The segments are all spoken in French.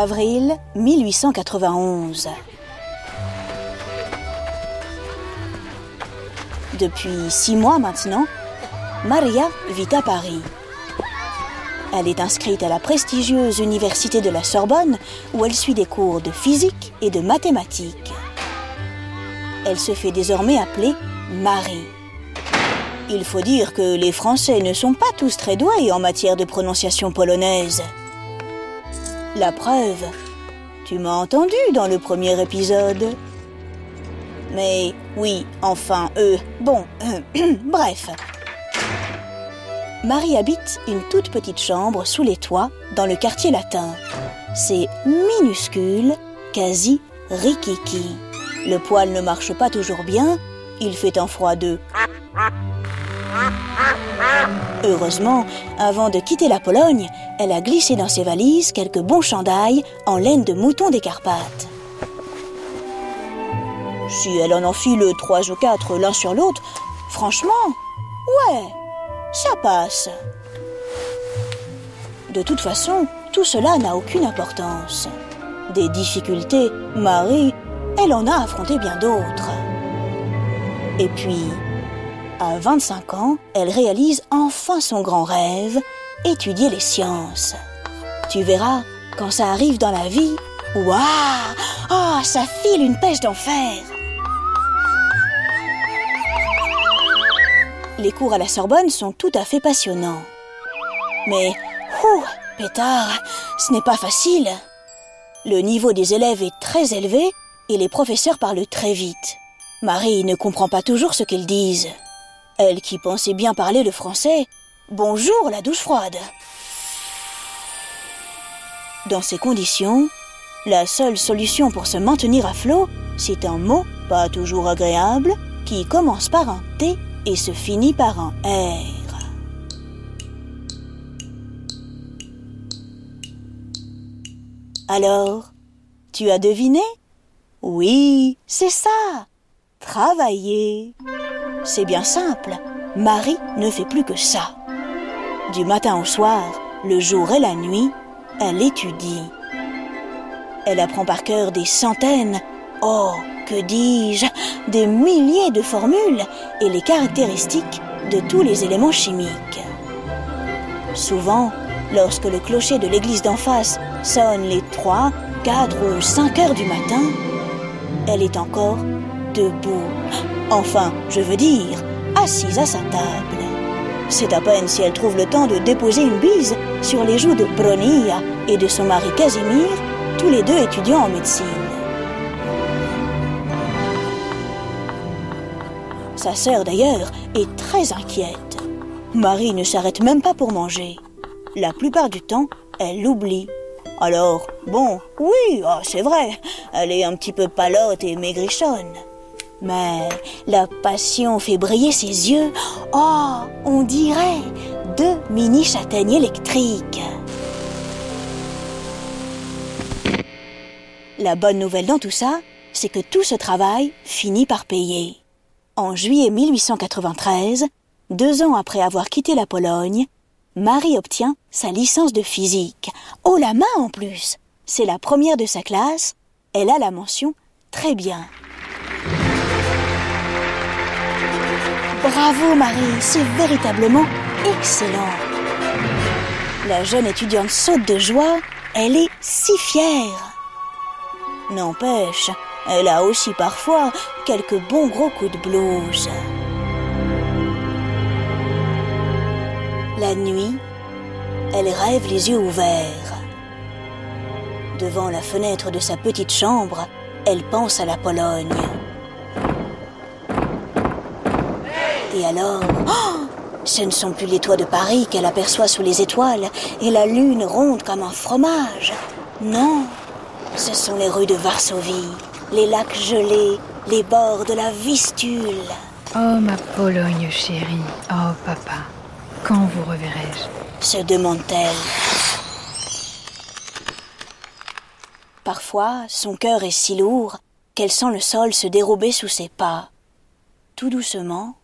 Avril 1891. Depuis six mois maintenant, Maria vit à Paris. Elle est inscrite à la prestigieuse université de la Sorbonne où elle suit des cours de physique et de mathématiques. Elle se fait désormais appeler Marie. Il faut dire que les Français ne sont pas tous très doués en matière de prononciation polonaise. La preuve, tu m'as entendu dans le premier épisode. Mais oui, enfin, eux, bon, bref. Marie habite une toute petite chambre sous les toits dans le quartier latin. C'est minuscule, quasi rikiki. Le poil ne marche pas toujours bien, il fait un froid de Heureusement, avant de quitter la Pologne, elle a glissé dans ses valises quelques bons chandails en laine de mouton des Carpates. Si elle en enfile trois ou quatre l'un sur l'autre, franchement, ouais, ça passe. De toute façon, tout cela n'a aucune importance. Des difficultés, Marie, elle en a affronté bien d'autres. Et puis, à 25 ans, elle réalise enfin son grand rêve, étudier les sciences. Tu verras, quand ça arrive dans la vie, waouh Oh, ça file une pêche d'enfer Les cours à la Sorbonne sont tout à fait passionnants. Mais, ouh, pétard, ce n'est pas facile. Le niveau des élèves est très élevé et les professeurs parlent très vite. Marie ne comprend pas toujours ce qu'ils disent. Elle qui pensait bien parler le français, bonjour la douche froide. Dans ces conditions, la seule solution pour se maintenir à flot, c'est un mot, pas toujours agréable, qui commence par un T et se finit par un R. Alors, tu as deviné? Oui, c'est ça. Travailler. C'est bien simple. Marie ne fait plus que ça. Du matin au soir, le jour et la nuit, elle étudie. Elle apprend par cœur des centaines, oh, que dis-je, des milliers de formules et les caractéristiques de tous les éléments chimiques. Souvent, lorsque le clocher de l'église d'en face sonne les 3, 4 ou 5 heures du matin, elle est encore debout. Enfin, je veux dire, assise à sa table. C'est à peine si elle trouve le temps de déposer une bise sur les joues de Bronia et de son mari Casimir, tous les deux étudiants en médecine. Sa sœur, d'ailleurs, est très inquiète. Marie ne s'arrête même pas pour manger. La plupart du temps, elle l'oublie. Alors, bon, oui, oh, c'est vrai, elle est un petit peu palote et maigrichonne. Mais la passion fait briller ses yeux. Oh, on dirait deux mini châtaignes électriques. La bonne nouvelle dans tout ça, c'est que tout ce travail finit par payer. En juillet 1893, deux ans après avoir quitté la Pologne, Marie obtient sa licence de physique. Oh la main en plus C'est la première de sa classe. Elle a la mention très bien. Bravo Marie, c'est véritablement excellent. La jeune étudiante saute de joie, elle est si fière. N'empêche, elle a aussi parfois quelques bons gros coups de blues. La nuit, elle rêve les yeux ouverts. Devant la fenêtre de sa petite chambre, elle pense à la Pologne. Et alors, oh, ce ne sont plus les toits de Paris qu'elle aperçoit sous les étoiles et la lune ronde comme un fromage. Non, ce sont les rues de Varsovie, les lacs gelés, les bords de la Vistule. Oh ma Pologne chérie, oh papa, quand vous reverrai-je? se demande-t-elle. Parfois, son cœur est si lourd qu'elle sent le sol se dérober sous ses pas. Tout doucement,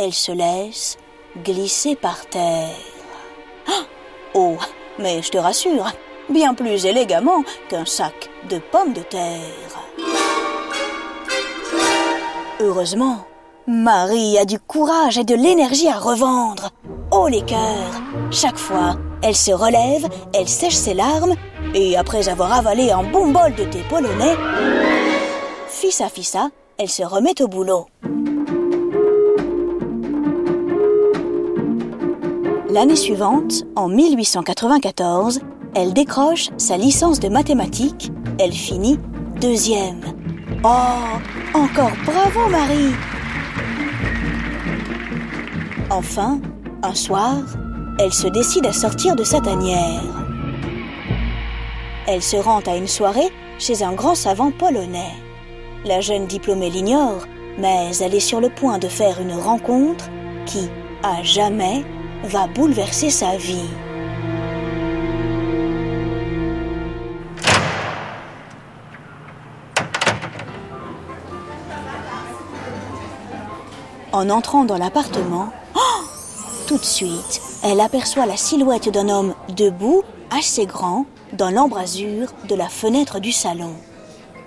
elle se laisse glisser par terre. Oh, mais je te rassure, bien plus élégamment qu'un sac de pommes de terre. Heureusement, Marie a du courage et de l'énergie à revendre. Oh les cœurs Chaque fois, elle se relève, elle sèche ses larmes, et après avoir avalé un bon bol de thé polonais, fissa fissa, elle se remet au boulot. L'année suivante, en 1894, elle décroche sa licence de mathématiques. Elle finit deuxième. Oh, encore bravo Marie Enfin, un soir, elle se décide à sortir de sa tanière. Elle se rend à une soirée chez un grand savant polonais. La jeune diplômée l'ignore, mais elle est sur le point de faire une rencontre qui, à jamais, va bouleverser sa vie. En entrant dans l'appartement, oh tout de suite, elle aperçoit la silhouette d'un homme debout, assez grand, dans l'embrasure de la fenêtre du salon.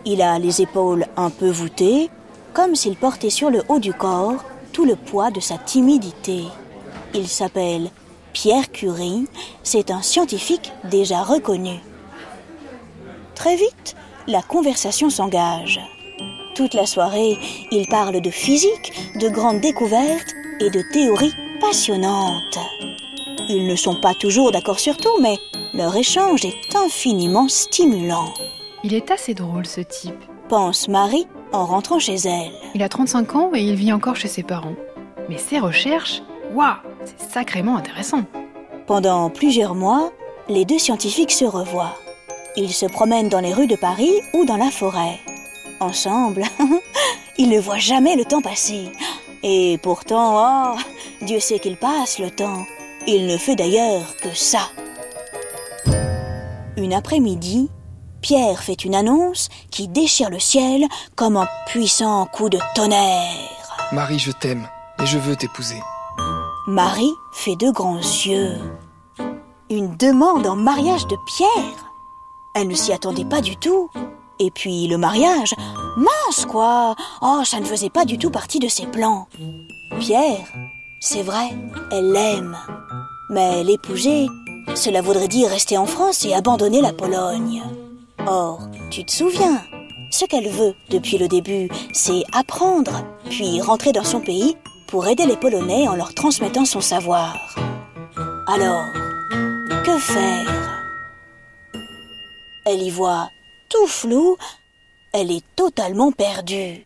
Il a les épaules un peu voûtées, comme s'il portait sur le haut du corps tout le poids de sa timidité. Il s'appelle Pierre Curie, c'est un scientifique déjà reconnu. Très vite, la conversation s'engage. Toute la soirée, il parle de physique, de grandes découvertes et de théories passionnantes. Ils ne sont pas toujours d'accord sur tout, mais leur échange est infiniment stimulant. Il est assez drôle ce type. Pense Marie en rentrant chez elle. Il a 35 ans et il vit encore chez ses parents. Mais ses recherches, waouh, c'est sacrément intéressant. Pendant plusieurs mois, les deux scientifiques se revoient. Ils se promènent dans les rues de Paris ou dans la forêt. Ensemble, ils ne voient jamais le temps passer. Et pourtant, oh, Dieu sait qu'il passe le temps. Il ne fait d'ailleurs que ça. Une après-midi, Pierre fait une annonce qui déchire le ciel comme un puissant coup de tonnerre. Marie, je t'aime et je veux t'épouser. Marie fait de grands yeux. Une demande en mariage de Pierre Elle ne s'y attendait pas du tout. Et puis le mariage, mince quoi Oh, ça ne faisait pas du tout partie de ses plans. Pierre, c'est vrai, elle l'aime. Mais l'épouser, cela voudrait dire rester en France et abandonner la Pologne. Or, tu te souviens, ce qu'elle veut depuis le début, c'est apprendre, puis rentrer dans son pays pour aider les Polonais en leur transmettant son savoir. Alors, que faire? Elle y voit tout flou, elle est totalement perdue.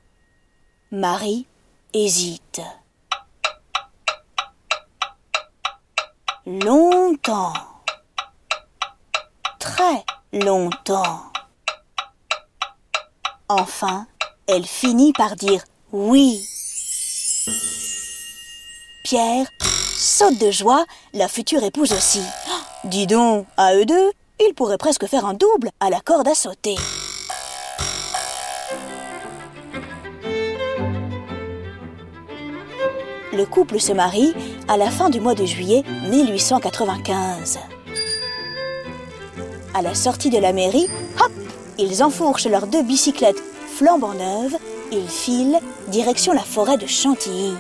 Marie hésite. Longtemps. Très longtemps. Enfin, elle finit par dire oui. Pierre saute de joie, la future épouse aussi. Dis donc, à eux deux, ils pourraient presque faire un double à la corde à sauter. Le couple se marie à la fin du mois de juillet 1895. À la sortie de la mairie, hop, ils enfourchent leurs deux bicyclettes flambant neuves, ils filent direction la forêt de Chantilly.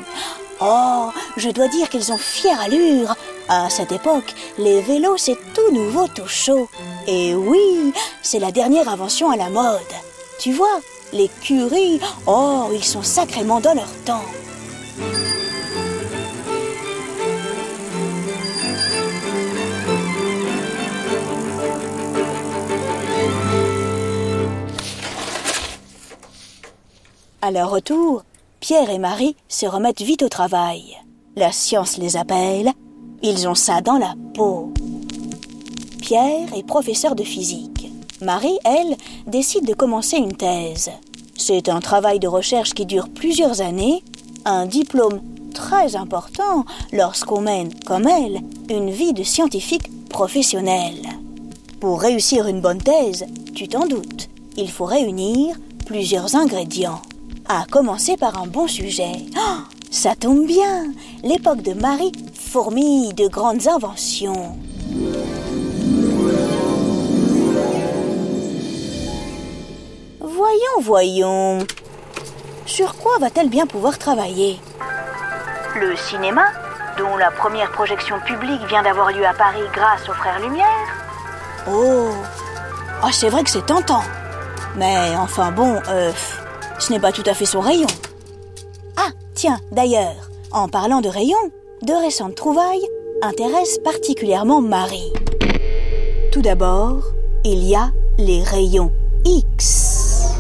Oh, je dois dire qu'ils ont fière allure. À cette époque, les vélos, c'est tout nouveau, tout chaud. Et oui, c'est la dernière invention à la mode. Tu vois, les curies, oh, ils sont sacrément dans leur temps. À leur retour, Pierre et Marie se remettent vite au travail. La science les appelle, ils ont ça dans la peau. Pierre est professeur de physique. Marie, elle, décide de commencer une thèse. C'est un travail de recherche qui dure plusieurs années, un diplôme très important lorsqu'on mène, comme elle, une vie de scientifique professionnel. Pour réussir une bonne thèse, tu t'en doutes, il faut réunir plusieurs ingrédients à commencer par un bon sujet. Oh, ça tombe bien, l'époque de Marie fourmille de grandes inventions. Voyons, voyons. Sur quoi va-t-elle bien pouvoir travailler? Le cinéma, dont la première projection publique vient d'avoir lieu à Paris grâce aux frères Lumière? Oh, oh c'est vrai que c'est tentant. Mais enfin bon, euh, ce n'est pas tout à fait son rayon. Ah, tiens, d'ailleurs, en parlant de rayon, de récentes trouvailles intéressent particulièrement Marie. Tout d'abord, il y a les rayons X.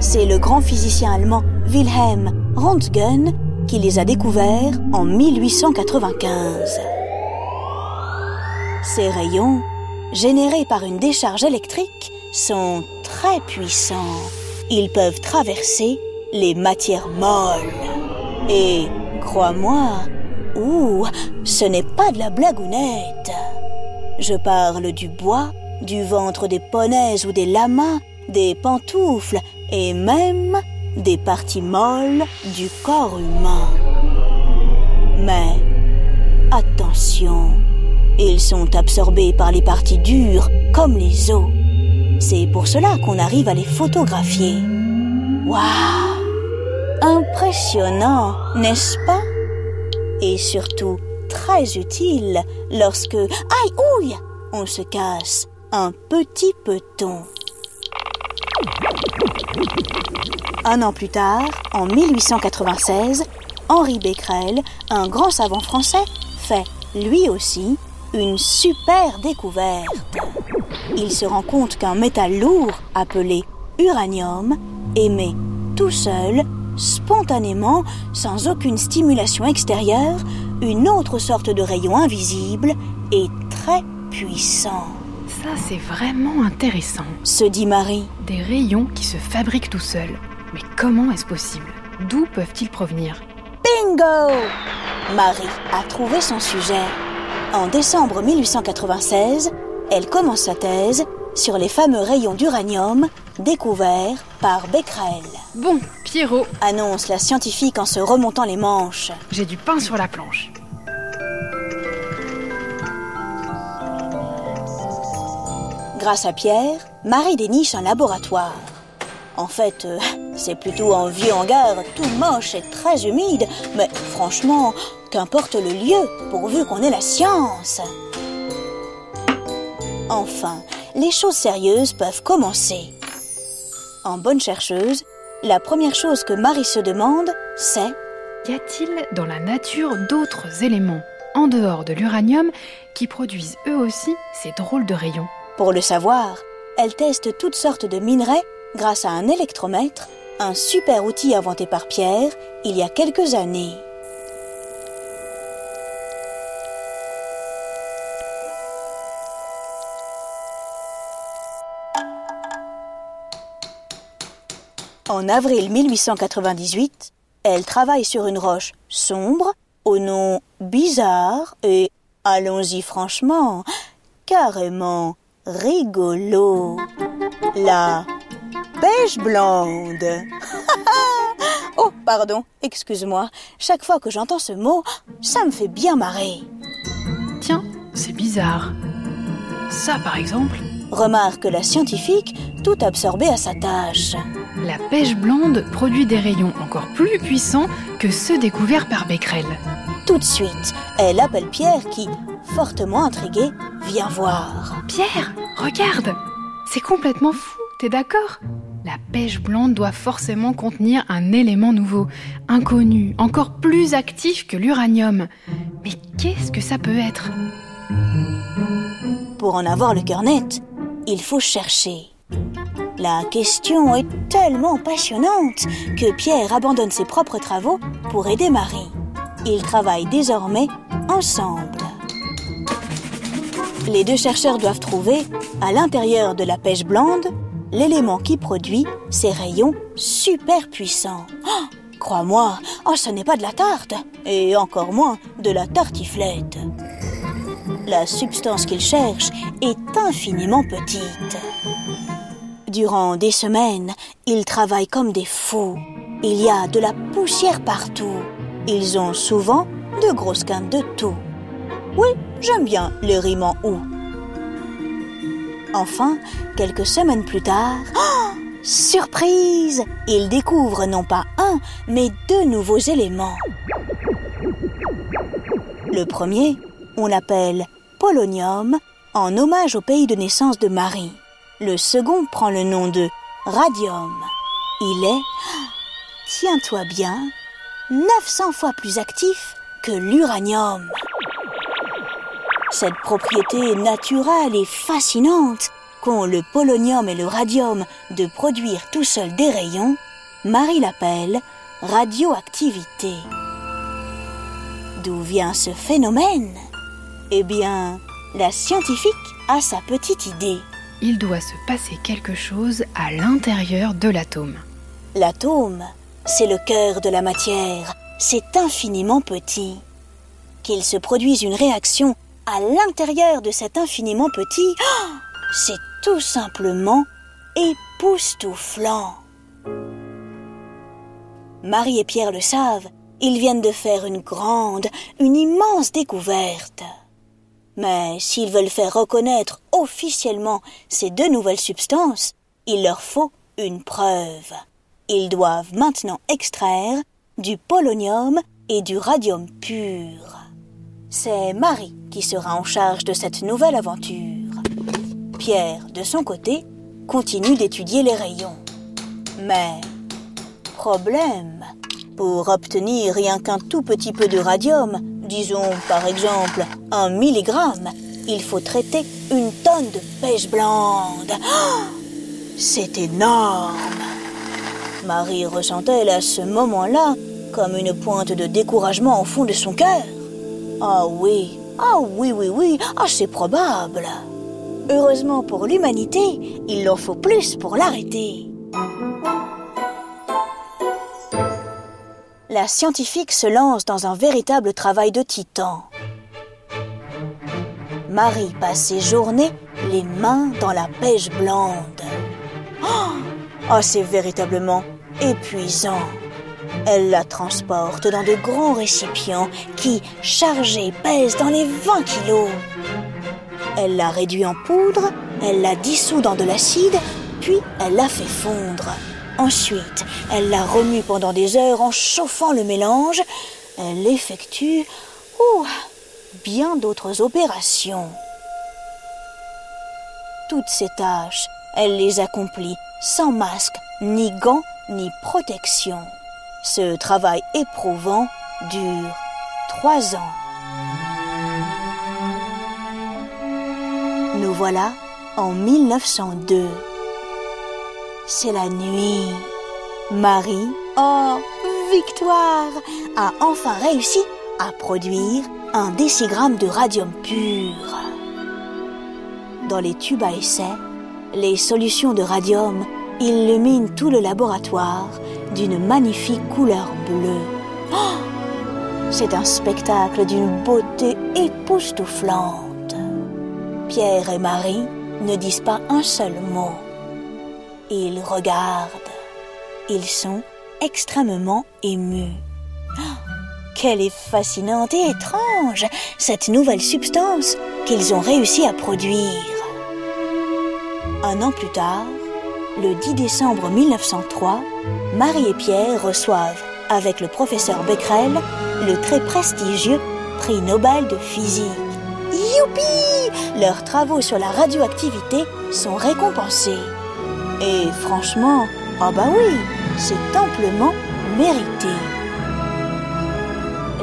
C'est le grand physicien allemand Wilhelm Röntgen qui les a découverts en 1895. Ces rayons, générés par une décharge électrique, sont très puissants. Ils peuvent traverser les matières molles. Et, crois-moi, ouh, ce n'est pas de la blagounette. Je parle du bois, du ventre des poneys ou des lamas, des pantoufles et même des parties molles du corps humain. Mais attention, ils sont absorbés par les parties dures comme les os. C'est pour cela qu'on arrive à les photographier. Waouh Impressionnant, n'est-ce pas? Et surtout très utile lorsque, aïe ouille, on se casse un petit peton. Un an plus tard, en 1896, Henri Becquerel, un grand savant français, fait, lui aussi, une super découverte. Il se rend compte qu'un métal lourd, appelé uranium, émet tout seul, spontanément, sans aucune stimulation extérieure, une autre sorte de rayon invisible et très puissant. Ça, c'est vraiment intéressant. Se dit Marie. Des rayons qui se fabriquent tout seuls. Mais comment est-ce possible? D'où peuvent-ils provenir? Bingo Marie a trouvé son sujet. En décembre 1896, elle commence sa thèse sur les fameux rayons d'uranium découverts par Becquerel. Bon, Pierrot, Annonce la scientifique en se remontant les manches. j'ai du pain sur la planche. Grâce à Pierre, Marie déniche un laboratoire. En fait, euh, c'est plutôt un vieux hangar tout moche et très humide, mais franchement, qu'importe le lieu, pourvu qu'on ait la science. Enfin, les choses sérieuses peuvent commencer. En bonne chercheuse, la première chose que Marie se demande, c'est Y a-t-il dans la nature d'autres éléments, en dehors de l'uranium, qui produisent eux aussi ces drôles de rayons? Pour le savoir, elle teste toutes sortes de minerais grâce à un électromètre, un super outil inventé par Pierre il y a quelques années. En avril 1898, elle travaille sur une roche sombre au nom bizarre et, allons-y franchement, carrément rigolo. La pêche blonde. oh, pardon, excuse-moi. Chaque fois que j'entends ce mot, ça me fait bien marrer. Tiens, c'est bizarre. Ça, par exemple, Remarque la scientifique, tout absorbée à sa tâche. la pêche blonde produit des rayons encore plus puissants que ceux découverts par Becquerel. Tout de suite, elle appelle Pierre qui, fortement intrigué, vient voir. Pierre, regarde C'est complètement fou, t'es d'accord? La pêche blonde doit forcément contenir un élément nouveau, inconnu, encore plus actif que l'uranium. Mais qu'est-ce que ça peut être? Pour en avoir le cœur net, il faut chercher. La question est tellement passionnante que Pierre abandonne ses propres travaux pour aider Marie. Ils travaillent désormais ensemble. Les deux chercheurs doivent trouver, à l'intérieur de la pêche blonde, l'élément qui produit ces rayons super puissants. Oh, Crois-moi, oh, ce n'est pas de la tarte, et encore moins de la tartiflette. La substance qu'ils cherchent est infiniment petite. Durant des semaines, ils travaillent comme des fous. Il y a de la poussière partout. Ils ont souvent de grosses quintes de tout. Oui, j'aime bien les rimes en ou. Enfin, quelques semaines plus tard, Surprise Il découvre non pas un, mais deux nouveaux éléments. Le premier, on l'appelle polonium, en hommage au pays de naissance de Marie. Le second prend le nom de radium. Il est, tiens-toi bien, 900 fois plus actif que l'uranium. Cette propriété naturelle et fascinante qu'ont le polonium et le radium de produire tout seul des rayons, Marie l'appelle radioactivité. D'où vient ce phénomène? Eh bien, la scientifique a sa petite idée. Il doit se passer quelque chose à l'intérieur de l'atome. L'atome, c'est le cœur de la matière, c'est infiniment petit. Qu'il se produise une réaction à l'intérieur de cet infiniment petit, c'est tout simplement époustouflant. Marie et Pierre le savent, ils viennent de faire une grande, une immense découverte. Mais s'ils veulent faire reconnaître officiellement ces deux nouvelles substances, il leur faut une preuve. Ils doivent maintenant extraire du polonium et du radium pur. C'est Marie qui sera en charge de cette nouvelle aventure. Pierre, de son côté, continue d'étudier les rayons. Mais, problème, pour obtenir rien qu'un tout petit peu de radium, disons par exemple un milligramme, il faut traiter une tonne de pêche blande. C'est énorme. Marie ressentait à ce moment-là comme une pointe de découragement au fond de son cœur. Ah oui, ah oui, oui, oui, ah c'est probable. Heureusement pour l'humanité, il en faut plus pour l'arrêter. Scientifique se lance dans un véritable travail de titan. Marie passe ses journées les mains dans la pêche blande. Oh, oh c'est véritablement épuisant. Elle la transporte dans de grands récipients qui, chargés, pèsent dans les 20 kilos. Elle la réduit en poudre, elle la dissout dans de l'acide, puis elle la fait fondre. Ensuite, elle la remue pendant des heures en chauffant le mélange. Elle effectue ouh, bien d'autres opérations. Toutes ces tâches, elle les accomplit sans masque, ni gants, ni protection. Ce travail éprouvant dure trois ans. Nous voilà en 1902. C'est la nuit. Marie, oh, victoire, a enfin réussi à produire un décigramme de radium pur. Dans les tubes à essai, les solutions de radium illuminent tout le laboratoire d'une magnifique couleur bleue. C'est un spectacle d'une beauté époustouflante. Pierre et Marie ne disent pas un seul mot. Ils regardent. Ils sont extrêmement émus. Oh, quelle est fascinante et étrange cette nouvelle substance qu'ils ont réussi à produire. Un an plus tard, le 10 décembre 1903, Marie et Pierre reçoivent, avec le professeur Becquerel, le très prestigieux prix Nobel de physique. Youpi Leurs travaux sur la radioactivité sont récompensés. Et franchement, ah bah oui, c'est amplement mérité.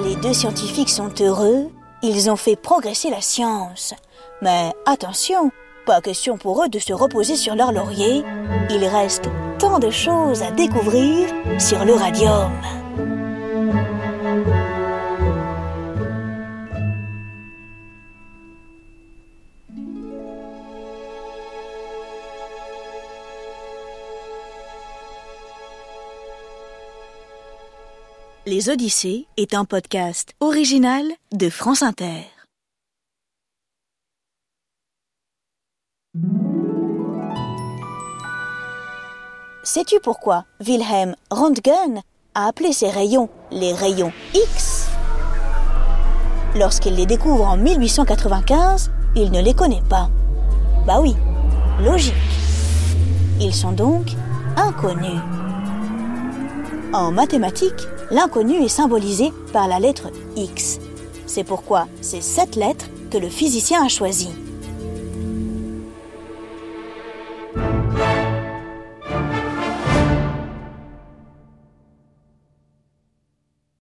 Les deux scientifiques sont heureux, ils ont fait progresser la science. Mais attention, pas question pour eux de se reposer sur leur laurier. Il reste tant de choses à découvrir sur le radium. Les Odyssées est un podcast original de France Inter. Sais-tu pourquoi Wilhelm Röntgen a appelé ces rayons les rayons X? Lorsqu'il les découvre en 1895, il ne les connaît pas. Bah oui, logique. Ils sont donc inconnu. En mathématiques, l'inconnu est symbolisé par la lettre X. C'est pourquoi c'est cette lettre que le physicien a choisie.